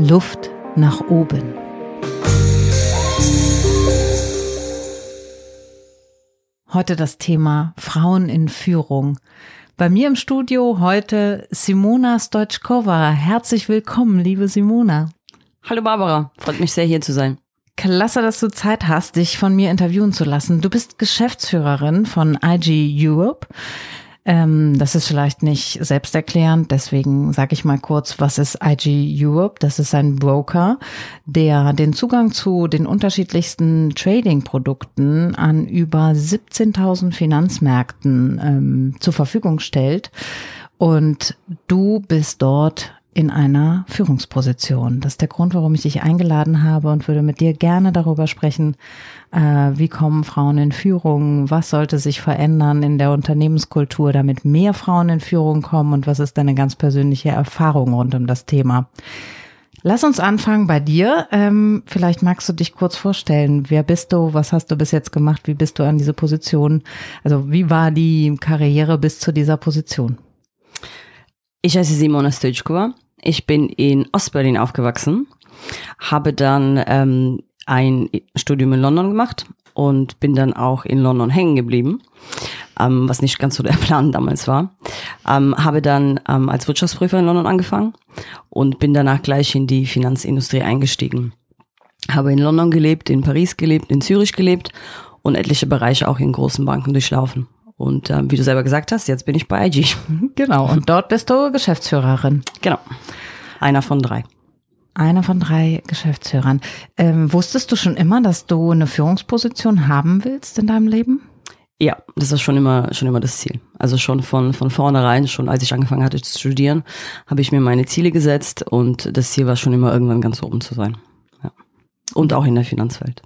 Luft nach oben. Heute das Thema Frauen in Führung. Bei mir im Studio heute Simona Stoichkova. Herzlich willkommen, liebe Simona. Hallo Barbara, freut mich sehr hier zu sein. Klasse, dass du Zeit hast, dich von mir interviewen zu lassen. Du bist Geschäftsführerin von IG Europe. Ähm, das ist vielleicht nicht selbsterklärend, deswegen sage ich mal kurz, was ist IG Europe? Das ist ein Broker, der den Zugang zu den unterschiedlichsten Trading-Produkten an über 17.000 Finanzmärkten ähm, zur Verfügung stellt. Und du bist dort in einer Führungsposition. Das ist der Grund, warum ich dich eingeladen habe und würde mit dir gerne darüber sprechen, äh, wie kommen Frauen in Führung, was sollte sich verändern in der Unternehmenskultur, damit mehr Frauen in Führung kommen und was ist deine ganz persönliche Erfahrung rund um das Thema. Lass uns anfangen bei dir. Ähm, vielleicht magst du dich kurz vorstellen. Wer bist du? Was hast du bis jetzt gemacht? Wie bist du an diese Position? Also wie war die Karriere bis zu dieser Position? Ich heiße Simona Stojkova. Ich bin in Ostberlin aufgewachsen, habe dann ähm, ein Studium in London gemacht und bin dann auch in London hängen geblieben, ähm, was nicht ganz so der Plan damals war. Ähm, habe dann ähm, als Wirtschaftsprüfer in London angefangen und bin danach gleich in die Finanzindustrie eingestiegen. Habe in London gelebt, in Paris gelebt, in Zürich gelebt und etliche Bereiche auch in großen Banken durchlaufen. Und ähm, wie du selber gesagt hast, jetzt bin ich bei IG. Genau, und dort bist du Geschäftsführerin. Genau. Einer von drei. Einer von drei Geschäftsführern. Ähm, wusstest du schon immer, dass du eine Führungsposition haben willst in deinem Leben? Ja, das ist schon immer, schon immer das Ziel. Also schon von, von vornherein, schon als ich angefangen hatte zu studieren, habe ich mir meine Ziele gesetzt und das Ziel war schon immer irgendwann ganz oben zu sein. Und auch in der Finanzwelt.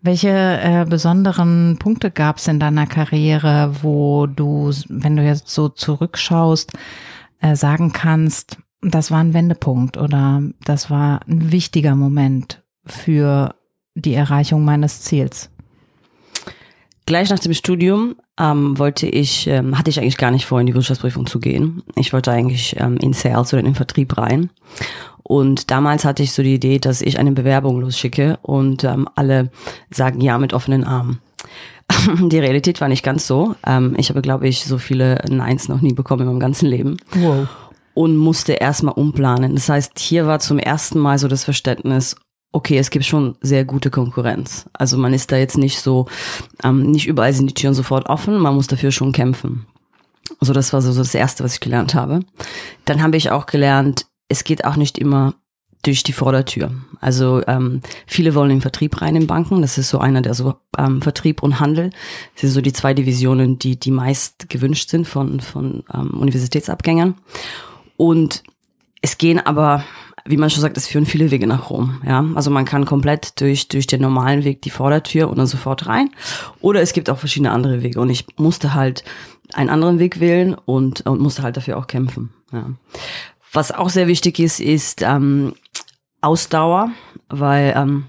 Welche äh, besonderen Punkte gab es in deiner Karriere, wo du, wenn du jetzt so zurückschaust, äh, sagen kannst, das war ein Wendepunkt oder das war ein wichtiger Moment für die Erreichung meines Ziels? Gleich nach dem Studium ähm, wollte ich, ähm, hatte ich eigentlich gar nicht vor, in die Wirtschaftsprüfung zu gehen. Ich wollte eigentlich ähm, in Sales oder in den Vertrieb rein und damals hatte ich so die Idee, dass ich eine Bewerbung losschicke und ähm, alle sagen ja mit offenen Armen. Die Realität war nicht ganz so. Ähm, ich habe, glaube ich, so viele Neins noch nie bekommen in meinem ganzen Leben. Wow. Und musste erstmal umplanen. Das heißt, hier war zum ersten Mal so das Verständnis, okay, es gibt schon sehr gute Konkurrenz. Also man ist da jetzt nicht so, ähm, nicht überall sind die Türen sofort offen, man muss dafür schon kämpfen. Also das war so das Erste, was ich gelernt habe. Dann habe ich auch gelernt, es geht auch nicht immer durch die Vordertür. Also ähm, viele wollen in Vertrieb rein in Banken. Das ist so einer der so ähm, Vertrieb und Handel. Das sind so die zwei Divisionen, die die meist gewünscht sind von von ähm, Universitätsabgängern. Und es gehen aber, wie man schon sagt, es führen viele Wege nach Rom. Ja, also man kann komplett durch durch den normalen Weg die Vordertür und dann sofort rein. Oder es gibt auch verschiedene andere Wege. Und ich musste halt einen anderen Weg wählen und und musste halt dafür auch kämpfen. Ja. Was auch sehr wichtig ist, ist ähm, Ausdauer, weil ähm,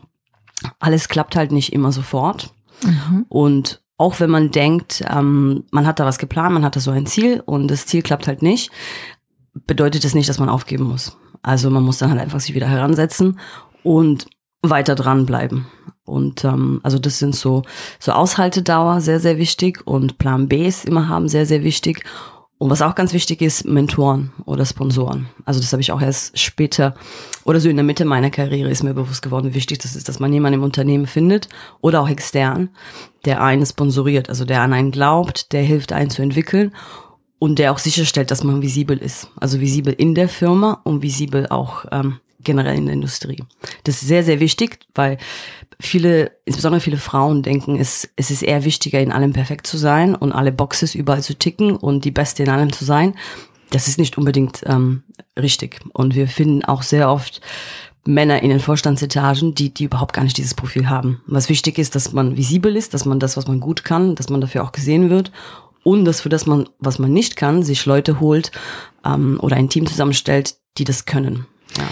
alles klappt halt nicht immer sofort. Mhm. Und auch wenn man denkt, ähm, man hat da was geplant, man hat da so ein Ziel und das Ziel klappt halt nicht, bedeutet das nicht, dass man aufgeben muss. Also man muss dann halt einfach sich wieder heransetzen und weiter dranbleiben. Und ähm, also das sind so so Aushaltedauer sehr sehr wichtig und Plan B ist immer haben sehr sehr wichtig und was auch ganz wichtig ist, Mentoren oder Sponsoren. Also das habe ich auch erst später oder so in der Mitte meiner Karriere ist mir bewusst geworden, wie wichtig das ist, dass man jemanden im Unternehmen findet oder auch extern, der einen sponsoriert, also der an einen glaubt, der hilft einen zu entwickeln und der auch sicherstellt, dass man visibel ist. Also visibel in der Firma und visibel auch ähm, generell in der Industrie. Das ist sehr, sehr wichtig, weil viele, insbesondere viele Frauen denken, es, es ist eher wichtiger, in allem perfekt zu sein und alle Boxes überall zu ticken und die Beste in allem zu sein. Das ist nicht unbedingt ähm, richtig. Und wir finden auch sehr oft Männer in den Vorstandsetagen, die, die überhaupt gar nicht dieses Profil haben. Was wichtig ist, dass man visibel ist, dass man das, was man gut kann, dass man dafür auch gesehen wird und dass für das man, was man nicht kann, sich Leute holt ähm, oder ein Team zusammenstellt, die das können. Ja.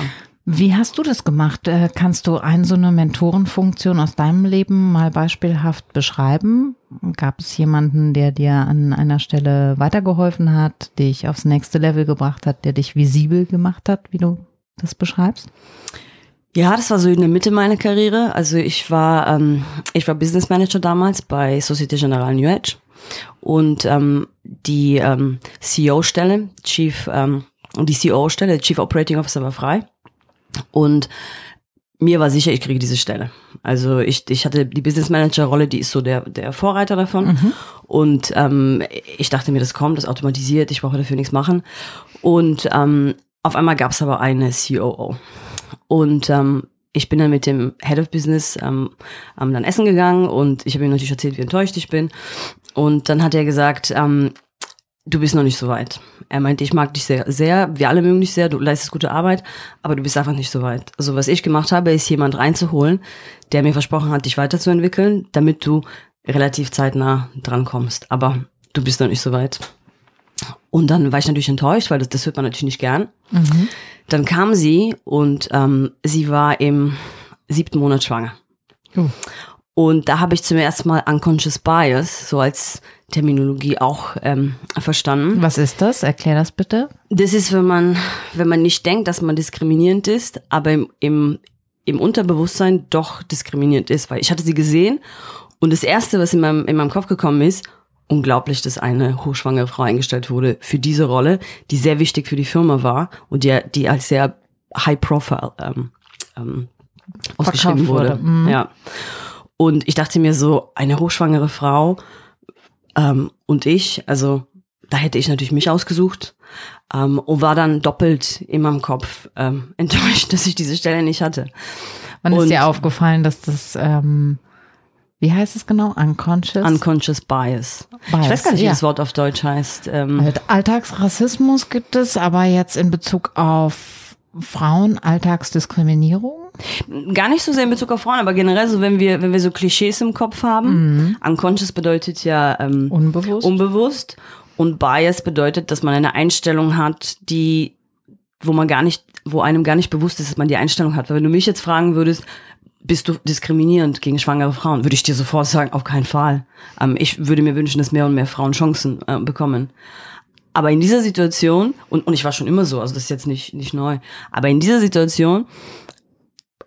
Wie hast du das gemacht? Äh, kannst du eine so eine Mentorenfunktion aus deinem Leben mal beispielhaft beschreiben? Gab es jemanden, der dir an einer Stelle weitergeholfen hat, dich aufs nächste Level gebracht hat, der dich visibel gemacht hat, wie du das beschreibst? Ja, das war so in der Mitte meiner Karriere. Also ich war, ähm, ich war Business Manager damals bei Societe Generale New Edge und ähm, die ähm, CEO-Stelle, Chief, ähm, die CEO-Stelle, Chief Operating Officer war frei und mir war sicher, ich kriege diese Stelle. Also ich, ich hatte die Business Manager Rolle, die ist so der, der Vorreiter davon. Mhm. Und ähm, ich dachte mir, das kommt, das automatisiert, ich brauche dafür nichts machen. Und ähm, auf einmal gab es aber eine COO. Und ähm, ich bin dann mit dem Head of Business ähm, dann essen gegangen und ich habe ihm natürlich erzählt, wie enttäuscht ich bin. Und dann hat er gesagt, ähm, du bist noch nicht so weit. Er meinte, ich mag dich sehr, sehr, wir alle mögen dich sehr, du leistest gute Arbeit, aber du bist einfach nicht so weit. Also was ich gemacht habe, ist jemand reinzuholen, der mir versprochen hat, dich weiterzuentwickeln, damit du relativ zeitnah drankommst. Aber du bist noch nicht so weit. Und dann war ich natürlich enttäuscht, weil das, das hört man natürlich nicht gern. Mhm. Dann kam sie und ähm, sie war im siebten Monat schwanger. Uh. Und da habe ich zum ersten Mal Unconscious Bias, so als Terminologie auch ähm, verstanden. Was ist das? Erklär das bitte. Das ist, wenn man, wenn man nicht denkt, dass man diskriminierend ist, aber im, im, im Unterbewusstsein doch diskriminierend ist. Weil ich hatte sie gesehen und das Erste, was in meinem, in meinem Kopf gekommen ist, unglaublich, dass eine hochschwangere Frau eingestellt wurde für diese Rolle, die sehr wichtig für die Firma war und die, die als sehr high profile ähm, ähm, ausgeschrieben wurde. wurde. Mhm. Ja. Und ich dachte mir so, eine hochschwangere Frau ähm, und ich, also da hätte ich natürlich mich ausgesucht ähm, und war dann doppelt in meinem Kopf ähm, enttäuscht, dass ich diese Stelle nicht hatte. Wann und ist dir aufgefallen, dass das, ähm, wie heißt es genau? Unconscious? Unconscious Bias. Bias. Ich weiß gar nicht, wie ja. das Wort auf Deutsch heißt. Ähm, Alltagsrassismus gibt es, aber jetzt in Bezug auf Frauen, Alltagsdiskriminierung? Gar nicht so sehr in Bezug auf Frauen, aber generell so, wenn wir, wenn wir so Klischees im Kopf haben. Mhm. Unconscious bedeutet ja ähm, unbewusst. unbewusst. Und Bias bedeutet, dass man eine Einstellung hat, die, wo man gar nicht, wo einem gar nicht bewusst ist, dass man die Einstellung hat. Weil wenn du mich jetzt fragen würdest, bist du diskriminierend gegen schwangere Frauen, würde ich dir sofort sagen, auf keinen Fall. Ähm, ich würde mir wünschen, dass mehr und mehr Frauen Chancen äh, bekommen. Aber in dieser Situation, und, und ich war schon immer so, also das ist jetzt nicht, nicht neu, aber in dieser Situation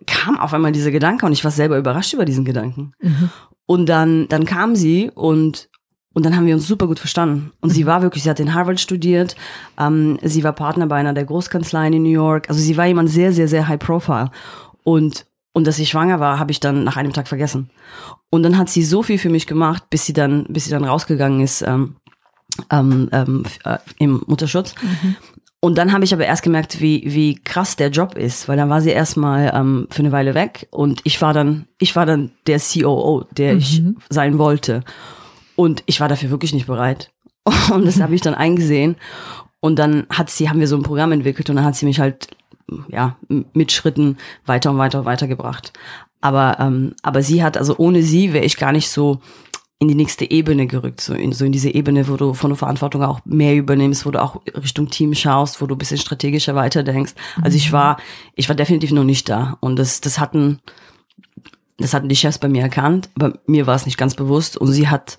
kam auf einmal dieser Gedanke und ich war selber überrascht über diesen Gedanken. Mhm. Und dann, dann kam sie und, und dann haben wir uns super gut verstanden. Und sie mhm. war wirklich, sie hat in Harvard studiert, ähm, sie war Partner bei einer der Großkanzleien in New York. Also sie war jemand sehr, sehr, sehr high profile. Und, und dass sie schwanger war, habe ich dann nach einem Tag vergessen. Und dann hat sie so viel für mich gemacht, bis sie dann, bis sie dann rausgegangen ist ähm, ähm, ähm, äh, im Mutterschutz. Mhm. Und dann habe ich aber erst gemerkt, wie, wie krass der Job ist, weil dann war sie erstmal ähm, für eine Weile weg und ich war dann, ich war dann der COO, der mhm. ich sein wollte. Und ich war dafür wirklich nicht bereit. Und das habe ich dann eingesehen. Und dann hat sie, haben wir so ein Programm entwickelt und dann hat sie mich halt ja mit Schritten weiter und weiter und weiter gebracht. Aber ähm, aber sie hat also ohne sie wäre ich gar nicht so in die nächste Ebene gerückt, so in, so in diese Ebene, wo du von der Verantwortung auch mehr übernimmst, wo du auch Richtung Team schaust, wo du ein bisschen strategischer weiterdenkst. Also ich mhm. war, ich war definitiv noch nicht da und das, das hatten, das hatten die Chefs bei mir erkannt, aber mir war es nicht ganz bewusst und sie hat,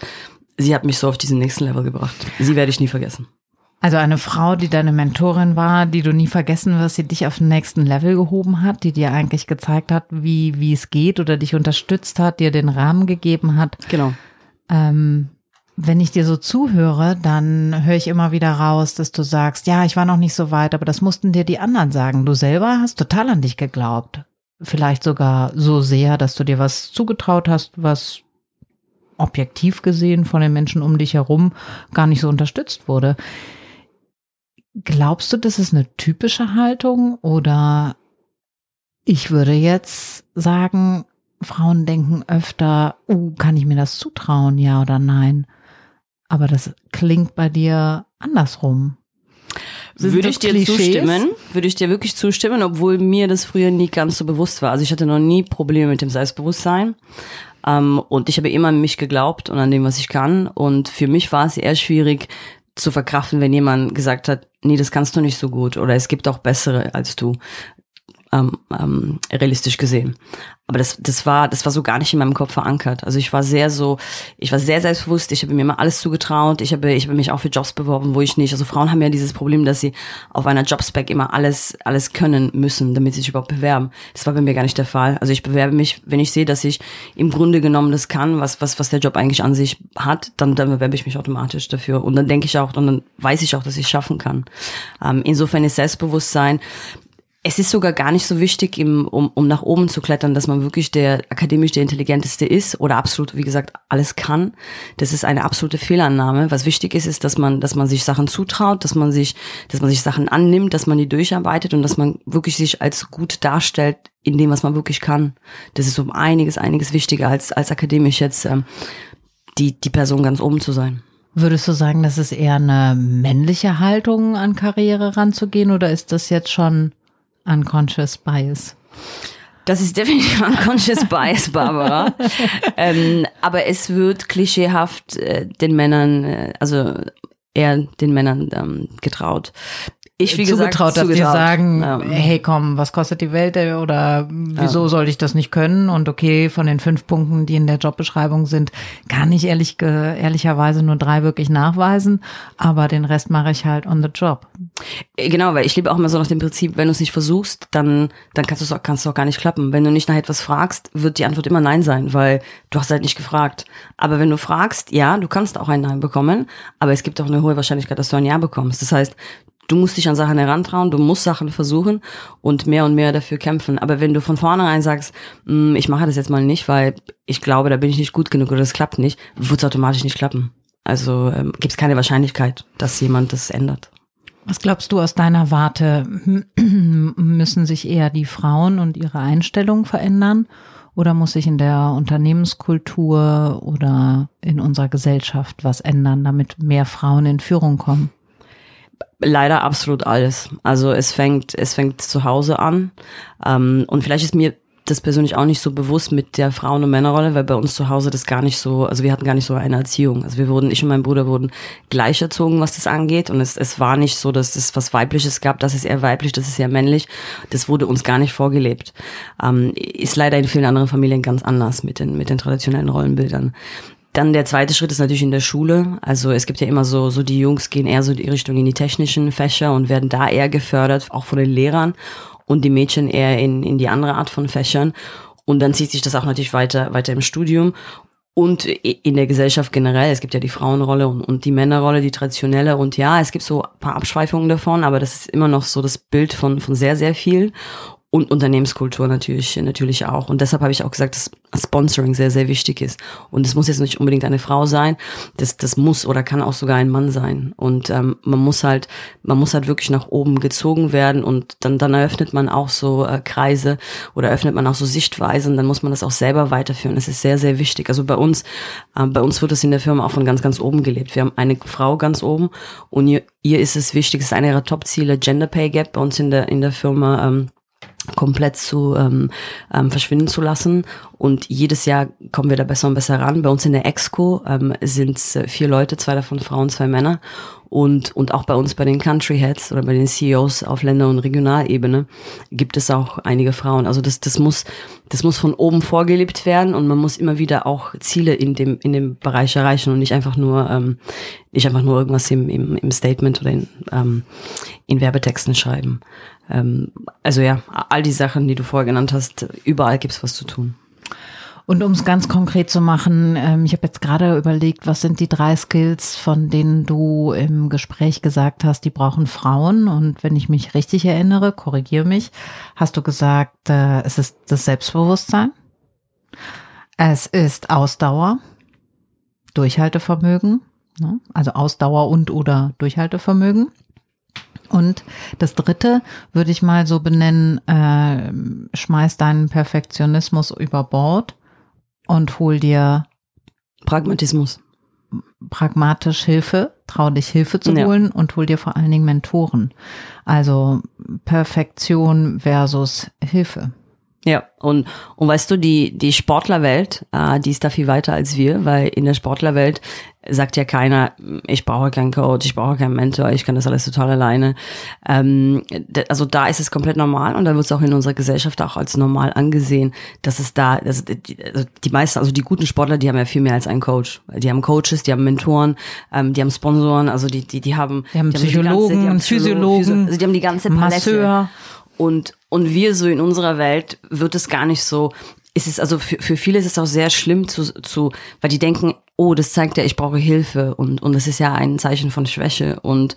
sie hat mich so auf diesen nächsten Level gebracht. Sie werde ich nie vergessen. Also eine Frau, die deine Mentorin war, die du nie vergessen wirst, die dich auf den nächsten Level gehoben hat, die dir eigentlich gezeigt hat, wie, wie es geht oder dich unterstützt hat, dir den Rahmen gegeben hat. Genau. Ähm, wenn ich dir so zuhöre, dann höre ich immer wieder raus, dass du sagst, ja, ich war noch nicht so weit, aber das mussten dir die anderen sagen. Du selber hast total an dich geglaubt. Vielleicht sogar so sehr, dass du dir was zugetraut hast, was objektiv gesehen von den Menschen um dich herum gar nicht so unterstützt wurde. Glaubst du, das ist eine typische Haltung oder ich würde jetzt sagen, Frauen denken öfter, uh, kann ich mir das zutrauen, ja oder nein? Aber das klingt bei dir andersrum. Sind würde ich dir Klischees? zustimmen, würde ich dir wirklich zustimmen, obwohl mir das früher nie ganz so bewusst war. Also ich hatte noch nie Probleme mit dem Selbstbewusstsein. Ähm, und ich habe immer an mich geglaubt und an dem, was ich kann. Und für mich war es eher schwierig zu verkraften, wenn jemand gesagt hat, nee, das kannst du nicht so gut oder es gibt auch bessere als du. Ähm, ähm, realistisch gesehen. Aber das, das war, das war so gar nicht in meinem Kopf verankert. Also ich war sehr so, ich war sehr selbstbewusst. Ich habe mir immer alles zugetraut. Ich habe, ich habe mich auch für Jobs beworben, wo ich nicht. Also Frauen haben ja dieses Problem, dass sie auf einer Jobspec immer alles, alles können müssen, damit sie sich überhaupt bewerben. Das war bei mir gar nicht der Fall. Also ich bewerbe mich, wenn ich sehe, dass ich im Grunde genommen das kann, was, was, was der Job eigentlich an sich hat, dann, dann bewerbe ich mich automatisch dafür. Und dann denke ich auch, und dann weiß ich auch, dass ich es schaffen kann. Ähm, insofern ist Selbstbewusstsein es ist sogar gar nicht so wichtig, im, um, um nach oben zu klettern, dass man wirklich der akademisch der intelligenteste ist oder absolut, wie gesagt, alles kann. Das ist eine absolute Fehlannahme. Was wichtig ist, ist, dass man, dass man sich Sachen zutraut, dass man sich, dass man sich Sachen annimmt, dass man die durcharbeitet und dass man wirklich sich als gut darstellt in dem, was man wirklich kann. Das ist um einiges, einiges wichtiger als als akademisch jetzt ähm, die die Person ganz oben zu sein. Würdest du sagen, das ist eher eine männliche Haltung, an Karriere ranzugehen, oder ist das jetzt schon Unconscious Bias. Das ist definitiv Unconscious Bias, Barbara. ähm, aber es wird klischeehaft äh, den Männern, äh, also eher den Männern ähm, getraut ich wie zugetraut, gesagt, dass zugetraut. die sagen, ja. hey komm, was kostet die Welt oder wieso ja. sollte ich das nicht können? Und okay, von den fünf Punkten, die in der Jobbeschreibung sind, kann ich ehrlich, ehrlicherweise nur drei wirklich nachweisen, aber den Rest mache ich halt on the job. Äh, genau, weil ich lebe auch immer so nach dem Prinzip, wenn du es nicht versuchst, dann, dann kannst du es kannst du auch gar nicht klappen. Wenn du nicht nach etwas fragst, wird die Antwort immer Nein sein, weil du hast halt nicht gefragt. Aber wenn du fragst, ja, du kannst auch ein Nein bekommen, aber es gibt auch eine hohe Wahrscheinlichkeit, dass du ein Ja bekommst. Das heißt, du musst dich an Sachen herantrauen, du musst Sachen versuchen und mehr und mehr dafür kämpfen. Aber wenn du von vornherein sagst, mm, ich mache das jetzt mal nicht, weil ich glaube, da bin ich nicht gut genug oder das klappt nicht, wird es automatisch nicht klappen. Also ähm, gibt es keine Wahrscheinlichkeit, dass jemand das ändert. Was glaubst du aus deiner Warte? Müssen sich eher die Frauen und ihre Einstellung verändern? Oder muss sich in der Unternehmenskultur oder in unserer Gesellschaft was ändern, damit mehr Frauen in Führung kommen? Leider absolut alles. Also es fängt, es fängt zu Hause an. Ähm, und vielleicht ist mir das persönlich auch nicht so bewusst mit der Frauen- und Männerrolle, weil bei uns zu Hause das gar nicht so, also wir hatten gar nicht so eine Erziehung. Also wir wurden, ich und mein Bruder wurden gleich erzogen, was das angeht. Und es, es war nicht so, dass es was Weibliches gab, das ist eher weiblich, das ist eher männlich. Das wurde uns gar nicht vorgelebt. Ähm, ist leider in vielen anderen Familien ganz anders mit den, mit den traditionellen Rollenbildern. Dann der zweite Schritt ist natürlich in der Schule. Also es gibt ja immer so, so die Jungs gehen eher so die Richtung in die technischen Fächer und werden da eher gefördert, auch von den Lehrern und die Mädchen eher in, in die andere Art von Fächern. Und dann zieht sich das auch natürlich weiter, weiter im Studium und in der Gesellschaft generell. Es gibt ja die Frauenrolle und, und die Männerrolle, die traditionelle. Und ja, es gibt so ein paar Abschweifungen davon, aber das ist immer noch so das Bild von, von sehr, sehr viel und Unternehmenskultur natürlich natürlich auch. Und deshalb habe ich auch gesagt, dass Sponsoring sehr sehr wichtig ist. Und es muss jetzt nicht unbedingt eine Frau sein, das das muss oder kann auch sogar ein Mann sein. Und ähm, man muss halt man muss halt wirklich nach oben gezogen werden. Und dann dann eröffnet man auch so äh, Kreise oder öffnet man auch so Sichtweisen, dann muss man das auch selber weiterführen. Das ist sehr sehr wichtig. Also bei uns äh, bei uns wird es in der Firma auch von ganz ganz oben gelebt. Wir haben eine Frau ganz oben. Und ihr, ihr ist es wichtig, es ist einer ihrer Top-Ziele Gender Pay Gap bei uns in der in der Firma ähm, komplett zu ähm, ähm, verschwinden zu lassen. Und jedes Jahr kommen wir da besser und besser ran. Bei uns in der Exco ähm, sind es äh, vier Leute, zwei davon Frauen, zwei Männer. Und, und auch bei uns bei den Country Heads oder bei den CEOs auf Länder- und Regionalebene gibt es auch einige Frauen. Also das, das muss, das muss von oben vorgelebt werden und man muss immer wieder auch Ziele in dem, in dem Bereich erreichen und nicht einfach nur, ähm, nicht einfach nur irgendwas im, im, im Statement oder in, ähm, in Werbetexten schreiben. Ähm, also ja, all die Sachen, die du vorher genannt hast, überall gibt's was zu tun. Und um es ganz konkret zu machen, ähm, ich habe jetzt gerade überlegt, was sind die drei Skills, von denen du im Gespräch gesagt hast, die brauchen Frauen. Und wenn ich mich richtig erinnere, korrigiere mich, hast du gesagt, äh, es ist das Selbstbewusstsein, es ist Ausdauer, Durchhaltevermögen, ne? also Ausdauer und oder Durchhaltevermögen und das dritte würde ich mal so benennen, äh, schmeiß deinen Perfektionismus über Bord und hol dir Pragmatismus. Pragmatisch Hilfe, trau dich Hilfe zu holen ja. und hol dir vor allen Dingen Mentoren. Also Perfektion versus Hilfe. Ja, und, und weißt du, die, die Sportlerwelt, äh, die ist da viel weiter als wir, weil in der Sportlerwelt sagt ja keiner, ich brauche keinen Coach, ich brauche keinen Mentor, ich kann das alles total alleine. Ähm, also da ist es komplett normal und da wird es auch in unserer Gesellschaft auch als normal angesehen, dass es da, also die, also die meisten, also die guten Sportler, die haben ja viel mehr als einen Coach. Die haben Coaches, die haben Mentoren, ähm, die haben Sponsoren, also die, die, die haben, die haben die Psychologen, die, ganze, die Physiologen, Physio, also die haben die ganze Palette. Masseur. Und, und wir so in unserer Welt wird es gar nicht so, ist es also für, für viele ist es auch sehr schlimm zu, zu, weil die denken, oh, das zeigt ja, ich brauche Hilfe. Und, und das ist ja ein Zeichen von Schwäche. Und,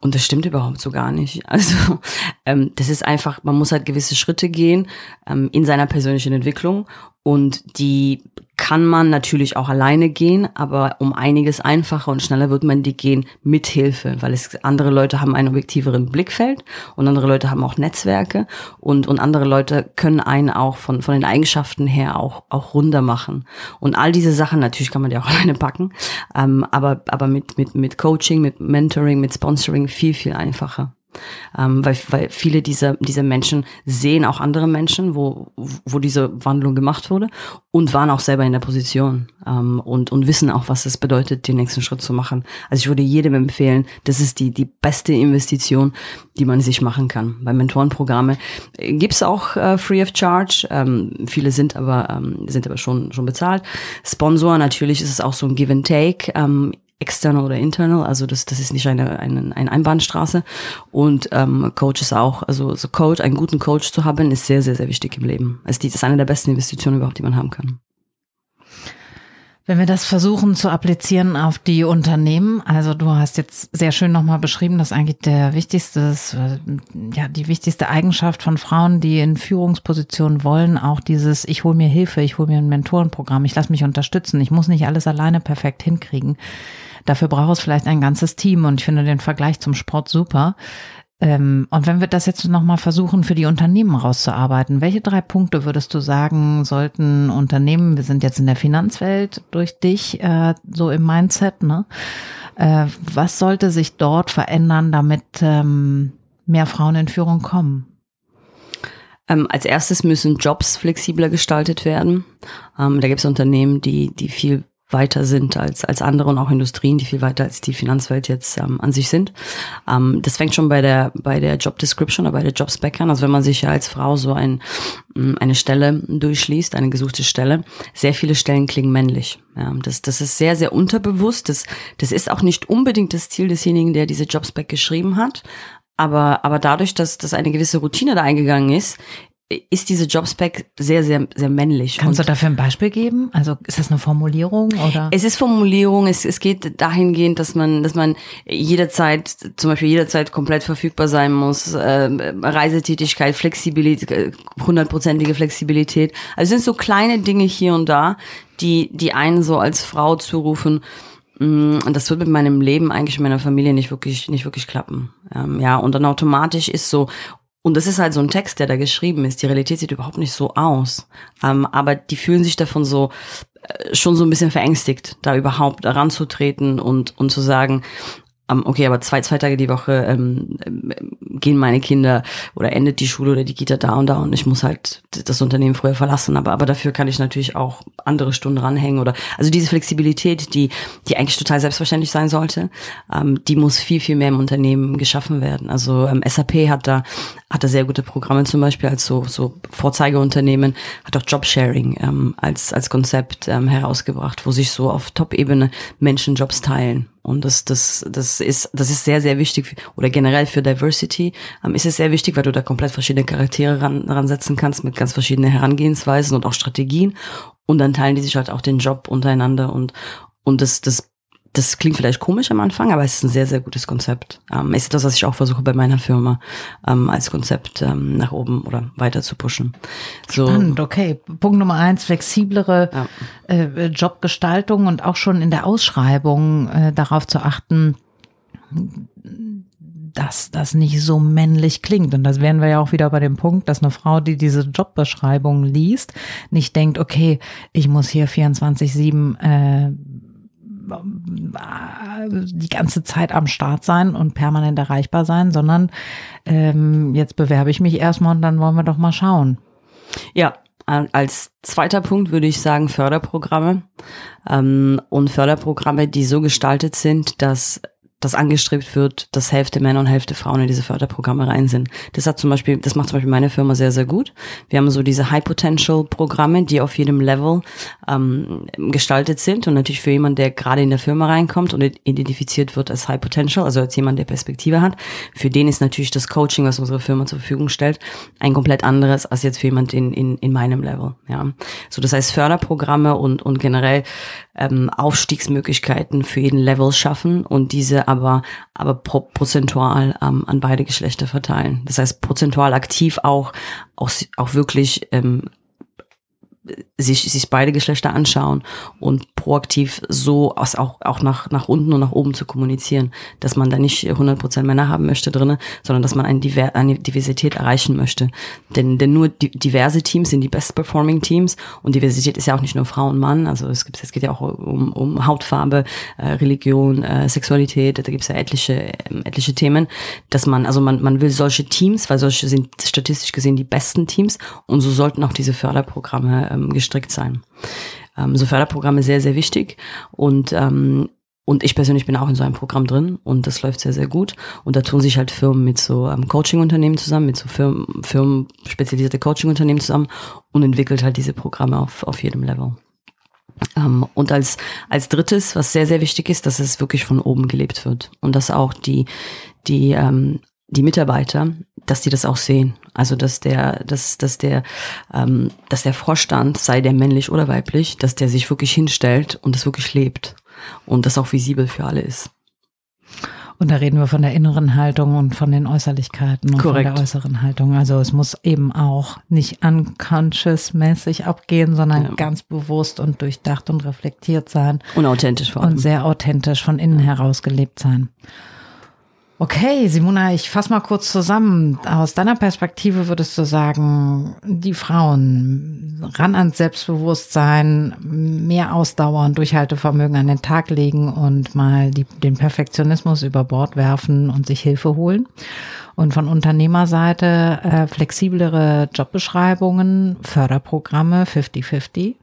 und das stimmt überhaupt so gar nicht. Also ähm, das ist einfach, man muss halt gewisse Schritte gehen ähm, in seiner persönlichen Entwicklung und die kann man natürlich auch alleine gehen, aber um einiges einfacher und schneller wird man die gehen mit Hilfe, weil es andere Leute haben einen objektiveren Blickfeld und andere Leute haben auch Netzwerke und und andere Leute können einen auch von von den Eigenschaften her auch auch runder machen. Und all diese Sachen natürlich kann man die auch alleine packen, ähm, aber aber mit mit mit Coaching, mit Mentoring, mit Sponsoring viel viel einfacher ähm, weil, weil viele dieser, dieser Menschen sehen auch andere Menschen, wo, wo diese Wandlung gemacht wurde und waren auch selber in der Position ähm, und, und wissen auch, was es bedeutet, den nächsten Schritt zu machen. Also ich würde jedem empfehlen, das ist die, die beste Investition, die man sich machen kann. Bei Mentorenprogramme gibt's auch äh, free of charge, ähm, viele sind aber, ähm, sind aber schon, schon bezahlt. Sponsor, natürlich ist es auch so ein Give and Take. Ähm, external oder internal, also das, das ist nicht eine, eine, eine Einbahnstraße. Und ähm, Coach ist auch, also so Coach, einen guten Coach zu haben, ist sehr, sehr, sehr wichtig im Leben. Also das ist eine der besten Investitionen überhaupt, die man haben kann. Wenn wir das versuchen zu applizieren auf die Unternehmen, also du hast jetzt sehr schön nochmal beschrieben, dass eigentlich der wichtigste, ja, die wichtigste Eigenschaft von Frauen, die in Führungspositionen wollen, auch dieses, ich hole mir Hilfe, ich hole mir ein Mentorenprogramm, ich lasse mich unterstützen, ich muss nicht alles alleine perfekt hinkriegen. Dafür braucht es vielleicht ein ganzes Team und ich finde den Vergleich zum Sport super. Ähm, und wenn wir das jetzt nochmal versuchen, für die Unternehmen rauszuarbeiten, welche drei Punkte würdest du sagen, sollten Unternehmen, wir sind jetzt in der Finanzwelt durch dich, äh, so im Mindset, ne? Äh, was sollte sich dort verändern, damit ähm, mehr Frauen in Führung kommen? Ähm, als erstes müssen Jobs flexibler gestaltet werden. Ähm, da gibt es Unternehmen, die, die viel weiter sind als, als andere und auch Industrien, die viel weiter als die Finanzwelt jetzt ähm, an sich sind. Ähm, das fängt schon bei der, bei der Job Description oder bei der Jobspec an. Also wenn man sich ja als Frau so ein, mm, eine Stelle durchschließt, eine gesuchte Stelle, sehr viele Stellen klingen männlich. Ja, das, das ist sehr, sehr unterbewusst. Das, das ist auch nicht unbedingt das Ziel desjenigen, der diese Jobspec geschrieben hat. Aber, aber dadurch, dass, dass eine gewisse Routine da eingegangen ist, ist diese Jobspec sehr, sehr, sehr männlich. Kannst du dafür ein Beispiel geben? Also ist das eine Formulierung oder? Es ist Formulierung. Es, es geht dahingehend, dass man, dass man jederzeit, zum Beispiel jederzeit komplett verfügbar sein muss. Äh, Reisetätigkeit, Flexibilität, hundertprozentige Flexibilität. Also es sind so kleine Dinge hier und da, die, die einen so als Frau zurufen. Mm, und das wird mit meinem Leben eigentlich in meiner Familie nicht wirklich, nicht wirklich klappen. Ähm, ja, und dann automatisch ist so, und das ist halt so ein Text, der da geschrieben ist. Die Realität sieht überhaupt nicht so aus. Ähm, aber die fühlen sich davon so äh, schon so ein bisschen verängstigt, da überhaupt ranzutreten und, und zu sagen, okay, aber zwei, zwei Tage die Woche ähm, ähm, gehen meine Kinder oder endet die Schule oder die Kita da und da und ich muss halt das Unternehmen früher verlassen. Aber, aber dafür kann ich natürlich auch andere Stunden ranhängen oder also diese Flexibilität, die, die eigentlich total selbstverständlich sein sollte, ähm, die muss viel, viel mehr im Unternehmen geschaffen werden. Also ähm, SAP hat da, hat da sehr gute Programme zum Beispiel als so, so Vorzeigeunternehmen, hat auch Jobsharing ähm, als, als Konzept ähm, herausgebracht, wo sich so auf Top-Ebene Menschen Jobs teilen. Und das, das, das ist, das ist sehr, sehr wichtig oder generell für Diversity ähm, ist es sehr wichtig, weil du da komplett verschiedene Charaktere ran, ransetzen kannst mit ganz verschiedenen Herangehensweisen und auch Strategien. Und dann teilen die sich halt auch den Job untereinander und, und das, das das klingt vielleicht komisch am Anfang, aber es ist ein sehr, sehr gutes Konzept. Ähm, ist etwas, was ich auch versuche bei meiner Firma ähm, als Konzept ähm, nach oben oder weiter zu pushen. So. Spannend, okay. Punkt Nummer eins, flexiblere ja. äh, Jobgestaltung und auch schon in der Ausschreibung äh, darauf zu achten, dass das nicht so männlich klingt. Und das wären wir ja auch wieder bei dem Punkt, dass eine Frau, die diese Jobbeschreibung liest, nicht denkt, okay, ich muss hier 24-7 äh, die ganze Zeit am Start sein und permanent erreichbar sein, sondern ähm, jetzt bewerbe ich mich erstmal und dann wollen wir doch mal schauen. Ja, als zweiter Punkt würde ich sagen Förderprogramme ähm, und Förderprogramme, die so gestaltet sind, dass das angestrebt wird, dass Hälfte Männer und Hälfte Frauen in diese Förderprogramme rein sind. Das hat zum Beispiel, das macht zum Beispiel meine Firma sehr, sehr gut. Wir haben so diese High Potential Programme, die auf jedem Level ähm, gestaltet sind und natürlich für jemanden, der gerade in der Firma reinkommt und identifiziert wird als High Potential, also als jemand, der Perspektive hat, für den ist natürlich das Coaching, was unsere Firma zur Verfügung stellt, ein komplett anderes als jetzt für jemand in, in, in meinem Level. Ja, so das heißt Förderprogramme und und generell ähm, Aufstiegsmöglichkeiten für jeden Level schaffen und diese aber, aber pro, prozentual ähm, an beide Geschlechter verteilen. Das heißt, prozentual aktiv auch, auch, auch wirklich ähm, sich, sich beide Geschlechter anschauen und proaktiv so aus, auch, auch nach, nach unten und nach oben zu kommunizieren, dass man da nicht 100% Männer haben möchte drinnen, sondern dass man eine, Diver eine Diversität erreichen möchte. Denn, denn nur die, diverse Teams sind die best performing Teams und Diversität ist ja auch nicht nur Frau und Mann, also es, gibt, es geht ja auch um, um Hautfarbe, äh, Religion, äh, Sexualität, da gibt es ja etliche, äh, etliche Themen, dass man, also man, man will solche Teams, weil solche sind statistisch gesehen die besten Teams und so sollten auch diese Förderprogramme ähm, gestrickt sein. Ähm, so Förderprogramme sehr, sehr wichtig und ähm, und ich persönlich bin auch in so einem Programm drin und das läuft sehr, sehr gut. Und da tun sich halt Firmen mit so ähm, Coaching-Unternehmen zusammen, mit so Firmen, Firmen spezialisierte Coaching-Unternehmen zusammen und entwickelt halt diese Programme auf, auf jedem Level. Ähm, und als, als drittes, was sehr, sehr wichtig ist, dass es wirklich von oben gelebt wird und dass auch die, die, ähm, die Mitarbeiter, dass die das auch sehen. Also dass der, dass, dass der, ähm, dass der Vorstand, sei der männlich oder weiblich, dass der sich wirklich hinstellt und das wirklich lebt und das auch visibel für alle ist. Und da reden wir von der inneren Haltung und von den Äußerlichkeiten und Korrekt. von der äußeren Haltung. Also es muss eben auch nicht unconscious-mäßig abgehen, sondern ja. ganz bewusst und durchdacht und reflektiert sein. Und authentisch vor allem. Und sehr authentisch von innen heraus gelebt sein. Okay, Simona, ich fass mal kurz zusammen. Aus deiner Perspektive würdest du sagen, die Frauen ran ans Selbstbewusstsein, mehr Ausdauer und Durchhaltevermögen an den Tag legen und mal die, den Perfektionismus über Bord werfen und sich Hilfe holen. Und von Unternehmerseite äh, flexiblere Jobbeschreibungen, Förderprogramme 50-50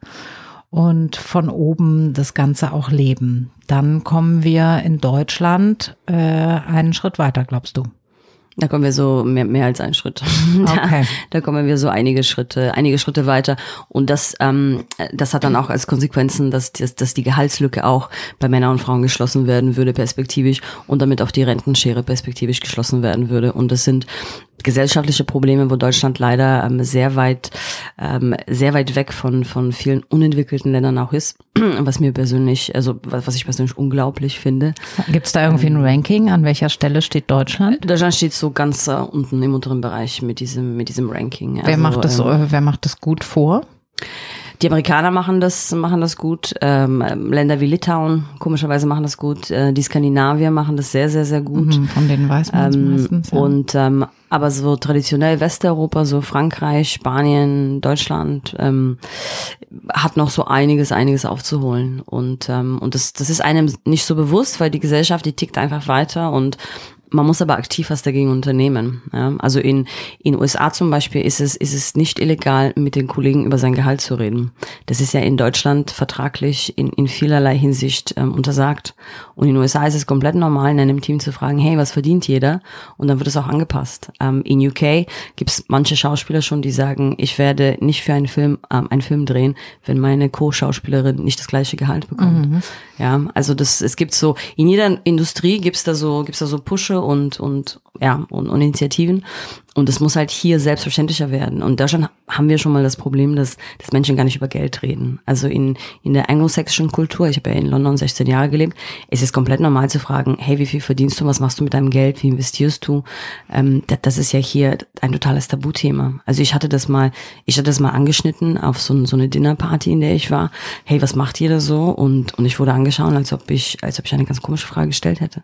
und von oben das Ganze auch leben. Dann kommen wir in Deutschland äh, einen Schritt weiter, glaubst du? Da kommen wir so mehr, mehr als einen Schritt. Okay. Da, da kommen wir so einige Schritte, einige Schritte weiter. Und das, ähm, das hat dann auch als Konsequenzen, dass, dass, dass die Gehaltslücke auch bei Männern und Frauen geschlossen werden würde, perspektivisch, und damit auch die Rentenschere perspektivisch geschlossen werden würde. Und das sind gesellschaftliche Probleme, wo Deutschland leider ähm, sehr weit, ähm, sehr weit weg von, von vielen unentwickelten Ländern auch ist, was mir persönlich, also was, was ich persönlich unglaublich finde. Gibt es da irgendwie ein Ranking? An welcher Stelle steht Deutschland? Deutschland steht so ganz äh, unten im unteren Bereich mit diesem, mit diesem Ranking. Wer also, macht das, ähm, wer macht das gut vor? Die Amerikaner machen das, machen das gut. Ähm, Länder wie Litauen, komischerweise machen das gut. Äh, die Skandinavier machen das sehr, sehr, sehr gut. Mhm, von denen weiß man ähm, meistens. Ja. Und ähm, aber so traditionell Westeuropa, so Frankreich, Spanien, Deutschland, ähm, hat noch so einiges, einiges aufzuholen. Und ähm, und das, das ist einem nicht so bewusst, weil die Gesellschaft, die tickt einfach weiter und man muss aber aktiv was dagegen unternehmen. Ja? Also in in USA zum Beispiel ist es ist es nicht illegal, mit den Kollegen über sein Gehalt zu reden. Das ist ja in Deutschland vertraglich in in vielerlei Hinsicht ähm, untersagt. Und in den USA ist es komplett normal, in einem Team zu fragen, hey, was verdient jeder? Und dann wird es auch angepasst. Ähm, in UK gibt es manche Schauspieler schon, die sagen, ich werde nicht für einen Film ähm, einen Film drehen, wenn meine Co-Schauspielerin nicht das gleiche Gehalt bekommt. Mhm. Ja, also das es gibt so in jeder Industrie gibt's da so gibt's da so Und, und, ja, und, und Initiativen. Und es muss halt hier selbstverständlicher werden. Und in Deutschland haben wir schon mal das Problem, dass, dass Menschen gar nicht über Geld reden. Also in, in der anglosächsischen Kultur, ich habe ja in London 16 Jahre gelebt, es ist komplett normal zu fragen, hey, wie viel verdienst du, was machst du mit deinem Geld, wie investierst du? Ähm, das, das ist ja hier ein totales Tabuthema. Also ich hatte das mal, ich hatte das mal angeschnitten auf so, so eine Dinnerparty, in der ich war. Hey, was macht ihr da so? Und, und ich wurde angeschaut, als ob ich, als ob ich eine ganz komische Frage gestellt hätte.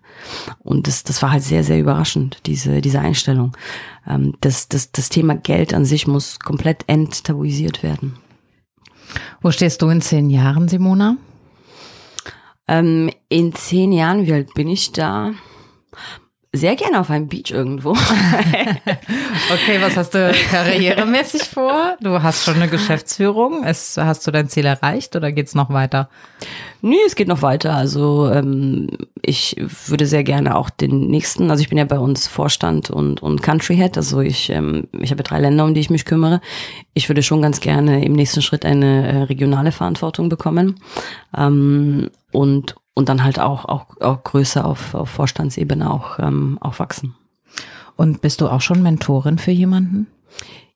Und das, das war halt sehr, sehr überraschend, diese, diese Einstellung ähm, das, das, das Thema Geld an sich muss komplett enttabuisiert werden. Wo stehst du in zehn Jahren, Simona? Ähm, in zehn Jahren, wie alt bin ich da? Sehr gerne auf einem Beach irgendwo. okay, was hast du karrieremäßig vor? Du hast schon eine Geschäftsführung. Ist, hast du dein Ziel erreicht oder geht's noch weiter? Nee, es geht noch weiter. Also ähm, ich würde sehr gerne auch den nächsten, also ich bin ja bei uns Vorstand und, und Country Head, also ich, ähm, ich habe drei Länder, um die ich mich kümmere. Ich würde schon ganz gerne im nächsten Schritt eine äh, regionale Verantwortung bekommen. Ähm, und und dann halt auch, auch, auch größer auf, auf Vorstandsebene auch, ähm, auch wachsen. Und bist du auch schon Mentorin für jemanden?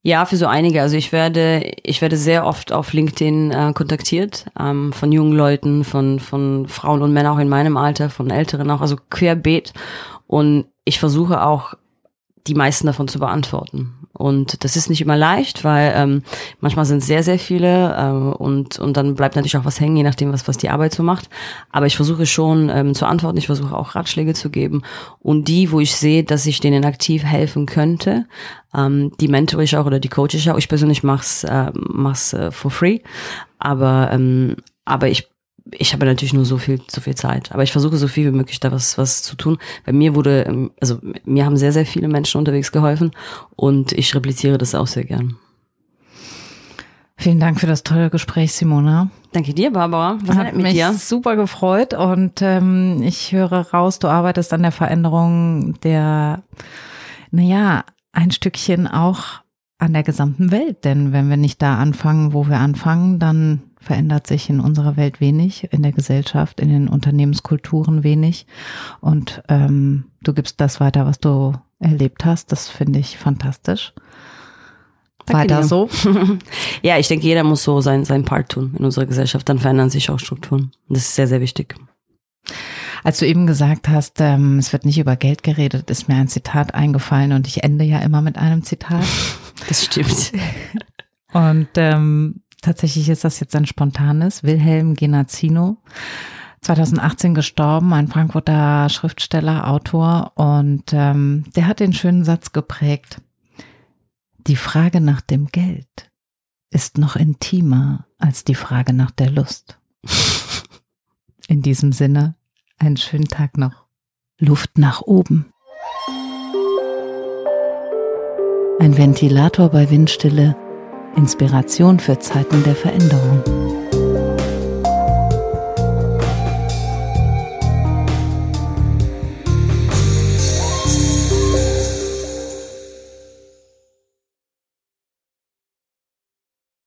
Ja, für so einige. Also ich werde, ich werde sehr oft auf LinkedIn äh, kontaktiert ähm, von jungen Leuten, von von Frauen und Männern auch in meinem Alter, von Älteren auch, also querbeet. Und ich versuche auch die meisten davon zu beantworten. Und das ist nicht immer leicht, weil ähm, manchmal sind sehr, sehr viele äh, und, und dann bleibt natürlich auch was hängen, je nachdem, was, was die Arbeit so macht. Aber ich versuche schon ähm, zu antworten, ich versuche auch Ratschläge zu geben. Und die, wo ich sehe, dass ich denen aktiv helfen könnte, ähm, die mentore ich auch oder die coache ich auch. Ich persönlich mach's, äh, mach's äh, for free. Aber, ähm, aber ich ich habe natürlich nur so viel, so viel Zeit. Aber ich versuche so viel wie möglich da was, was zu tun. Bei mir wurde, ähm, also mir haben sehr, sehr viele Menschen unterwegs geholfen und ich repliziere das auch sehr gern. Vielen Dank für das tolle Gespräch, Simona. Danke dir, Barbara. Was hat mich dir? super gefreut und ähm, ich höre raus, du arbeitest an der Veränderung der, naja, ein Stückchen auch an der gesamten Welt. Denn wenn wir nicht da anfangen, wo wir anfangen, dann verändert sich in unserer Welt wenig, in der Gesellschaft, in den Unternehmenskulturen wenig. Und ähm, du gibst das weiter, was du erlebt hast. Das finde ich fantastisch. Danke weiter dir. so. ja, ich denke, jeder muss so sein, sein Part tun in unserer Gesellschaft. Dann verändern sich auch Strukturen. Das ist sehr, sehr wichtig. Als du eben gesagt hast, ähm, es wird nicht über Geld geredet, ist mir ein Zitat eingefallen und ich ende ja immer mit einem Zitat. Das stimmt. Und ähm, tatsächlich ist das jetzt ein spontanes. Wilhelm Genazzino, 2018 gestorben, ein Frankfurter Schriftsteller, Autor und ähm, der hat den schönen Satz geprägt. Die Frage nach dem Geld ist noch intimer als die Frage nach der Lust. In diesem Sinne, einen schönen Tag noch. Luft nach oben. Ein Ventilator bei Windstille Inspiration für Zeiten der Veränderung.